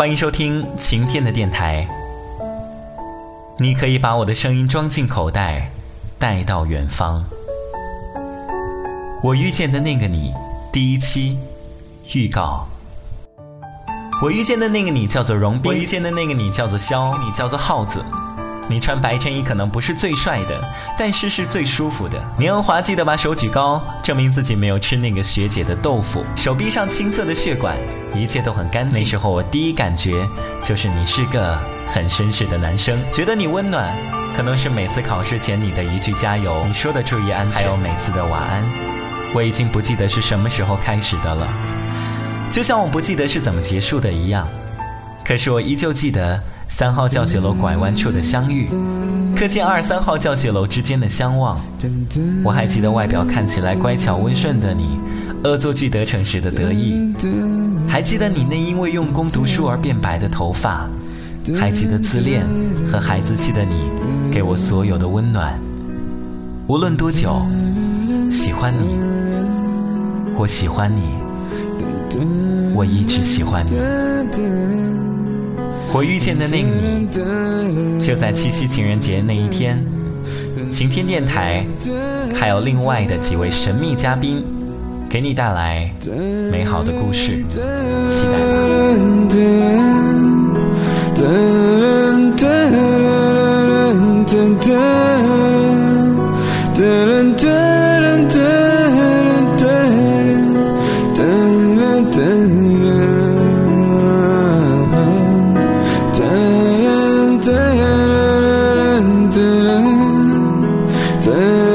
欢迎收听晴天的电台。你可以把我的声音装进口袋，带到远方。我遇见的那个你，第一期预告。我遇见的那个你叫做荣斌，我遇见的那个你叫做肖，你叫做耗子。你穿白衬衣可能不是最帅的，但是是最舒服的。年华记得把手举高，证明自己没有吃那个学姐的豆腐。手臂上青涩的血管，一切都很干净。那时候我第一感觉就是你是个很绅士的男生，觉得你温暖，可能是每次考试前你的一句加油，你说的注意安全，还有每次的晚安。我已经不记得是什么时候开始的了，就像我不记得是怎么结束的一样。可是我依旧记得。三号教学楼拐弯处的相遇，课间二三号教学楼之间的相望，我还记得外表看起来乖巧温顺的你，恶作剧得逞时的得意，还记得你那因为用功读书而变白的头发，还记得自恋和孩子气的你给我所有的温暖。无论多久，喜欢你，我喜欢你，我一直喜欢你。我遇见的那个你，就在七夕情人节那一天。晴天电台还有另外的几位神秘嘉宾，给你带来美好的故事，期待吧 Say